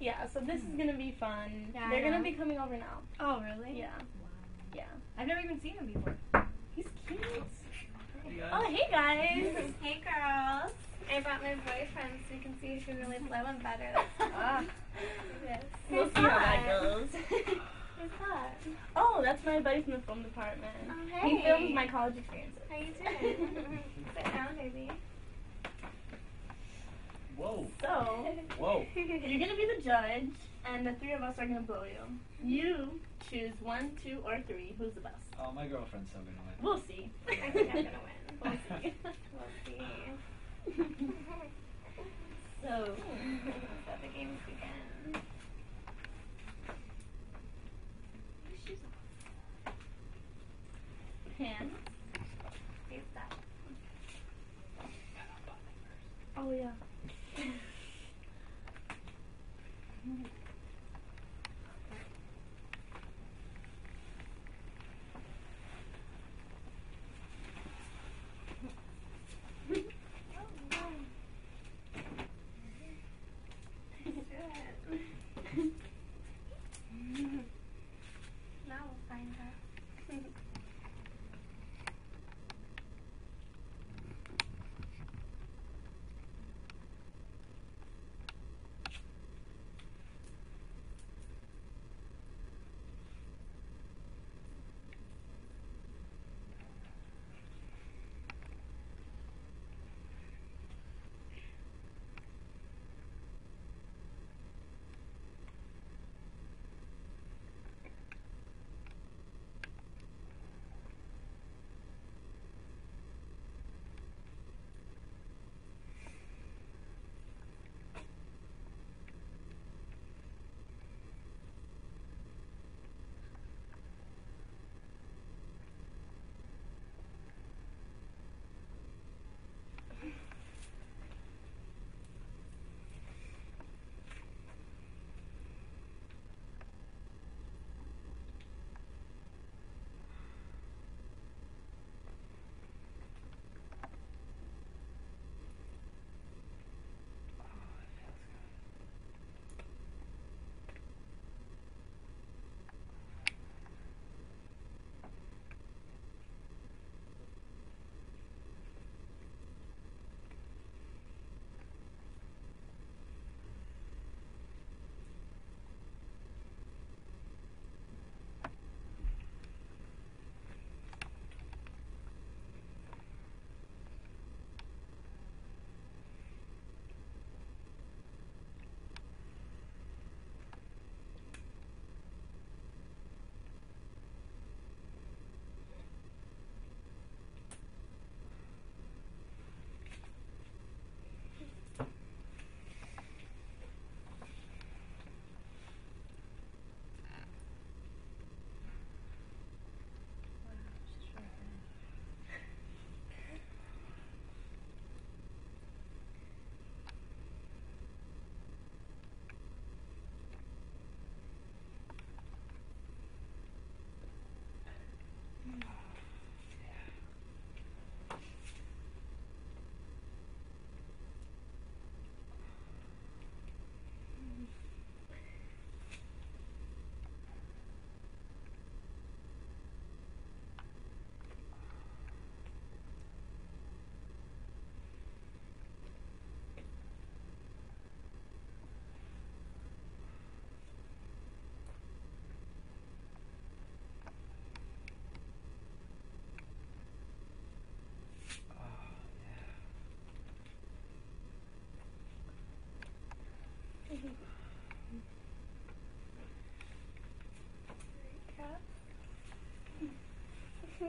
Yeah, so this is gonna be fun. Yeah, They're gonna be coming over now. Oh, really? Yeah, yeah. I've never even seen him before. He's cute. Hey. Oh, hey guys. hey, girls. I brought my boyfriend so you can see if you really blow him better. Ah. Yes. We'll Who's see how that that? goes. Who's that? oh, that's my buddy from the film department. Oh, He hey. films my college experiences. How you doing? Sit down, baby. Whoa. So, Whoa. you're gonna be the judge, and the three of us are gonna blow you. Mm-hmm. You choose one, two, or three. Who's the best? Oh, my girlfriend's still gonna win. We'll see. I think I'm gonna win. We'll see. We'll see. so, so the games begin. hands. Face that. Oh yeah.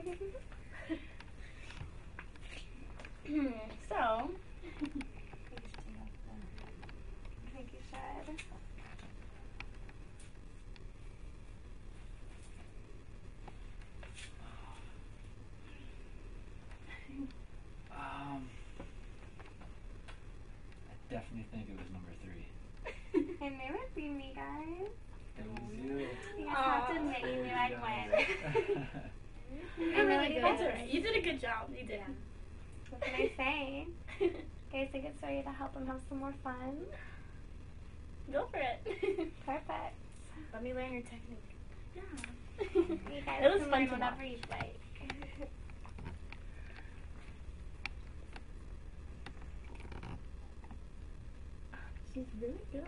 so, I think you should. Um, I definitely think it was number three. I knew it'd be me, guys. It was you. You guys have to admit you knew I'd win. I'm really really good. That's alright. You did a good job. You did. What can I say? Guys, think it's ready to help them have some more fun? Go for it. Perfect. Let me learn your technique. yeah. You guys it was can fun learn to whatever watch. you'd like. She's really good.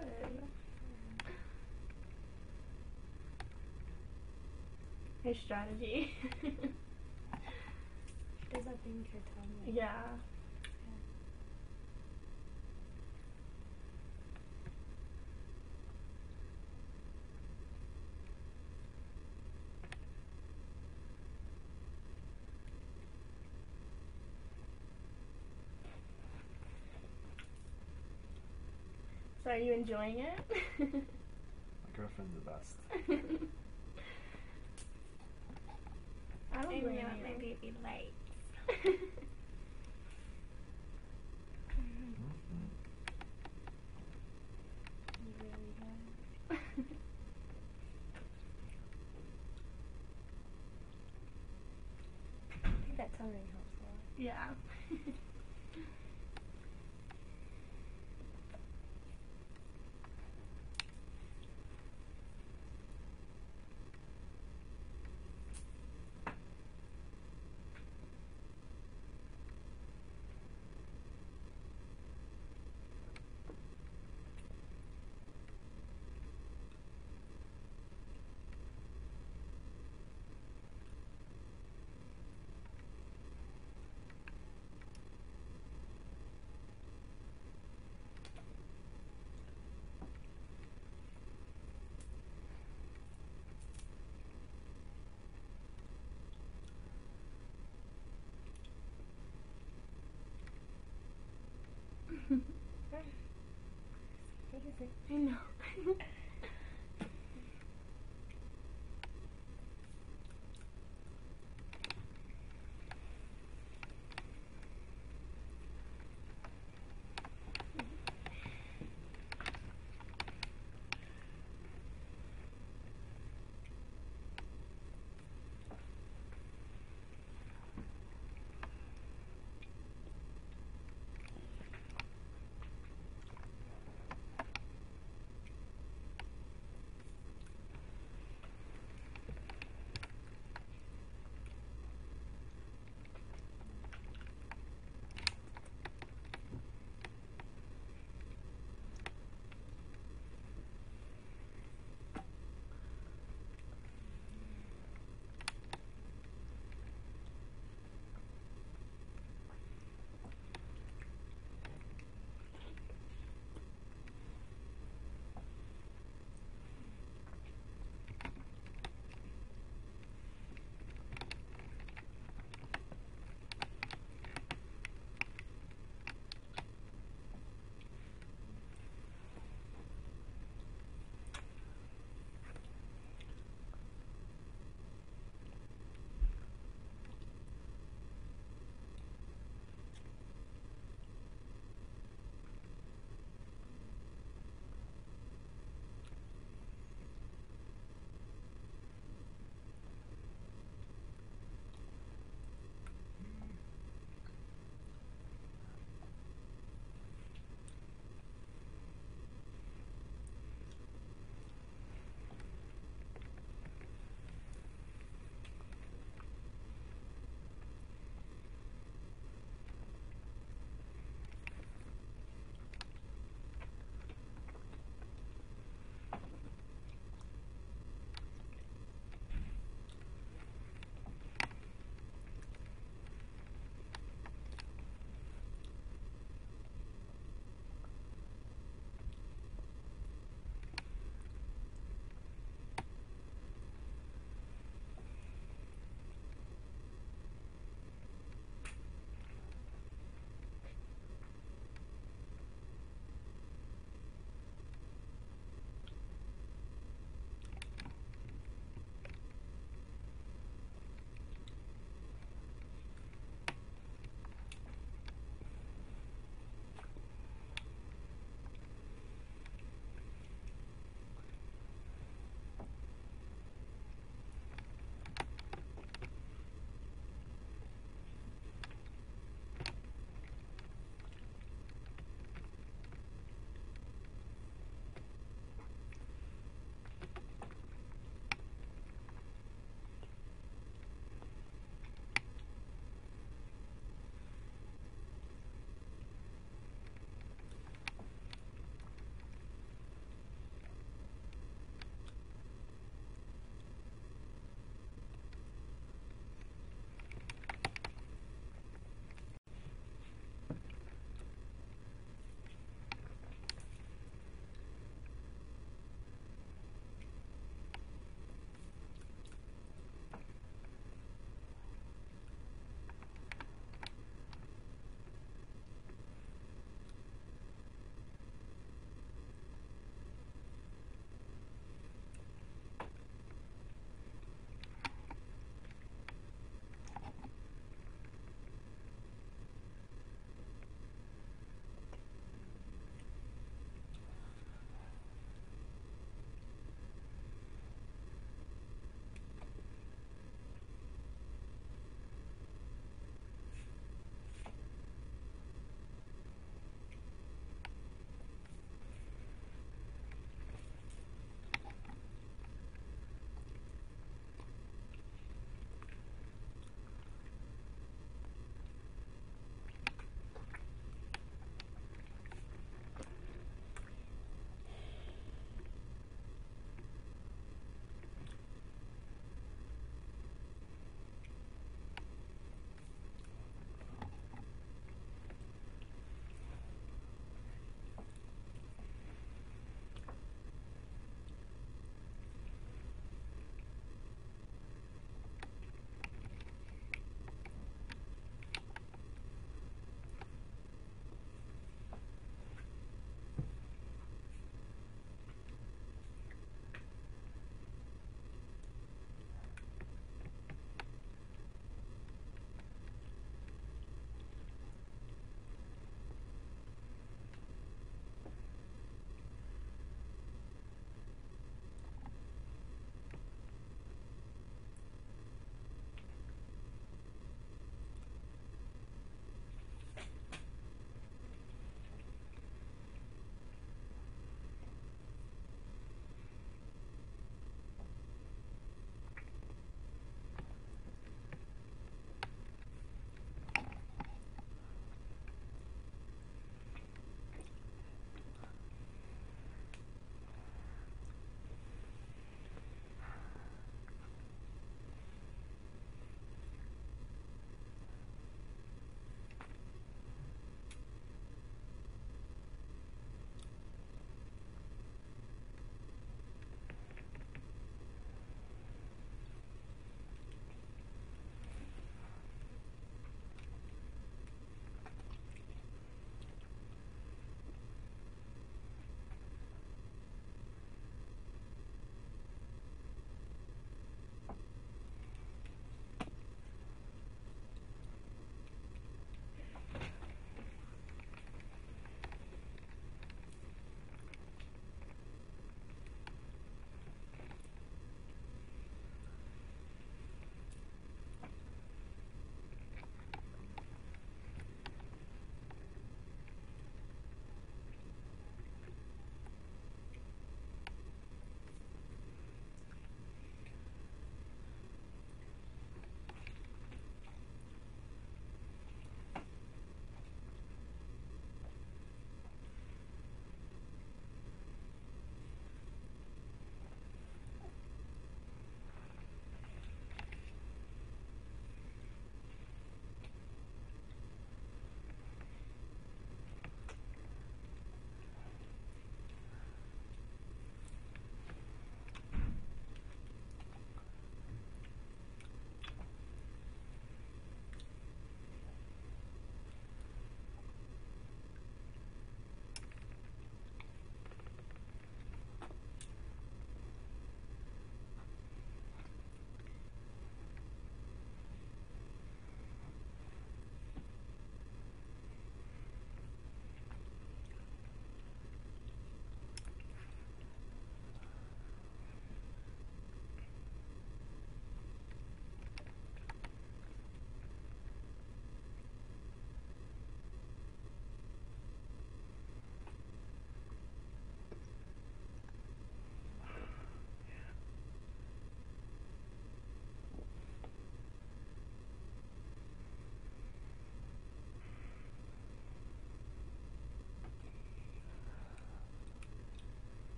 Her strategy. Does that thing with her tongue? like- yeah. So are you enjoying it? My girlfriend's the best. I don't I blame know what my you. baby likes. That ring helps a lot. yeah. What is it? I know.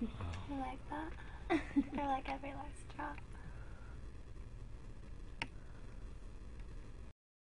I like that. I like every last drop.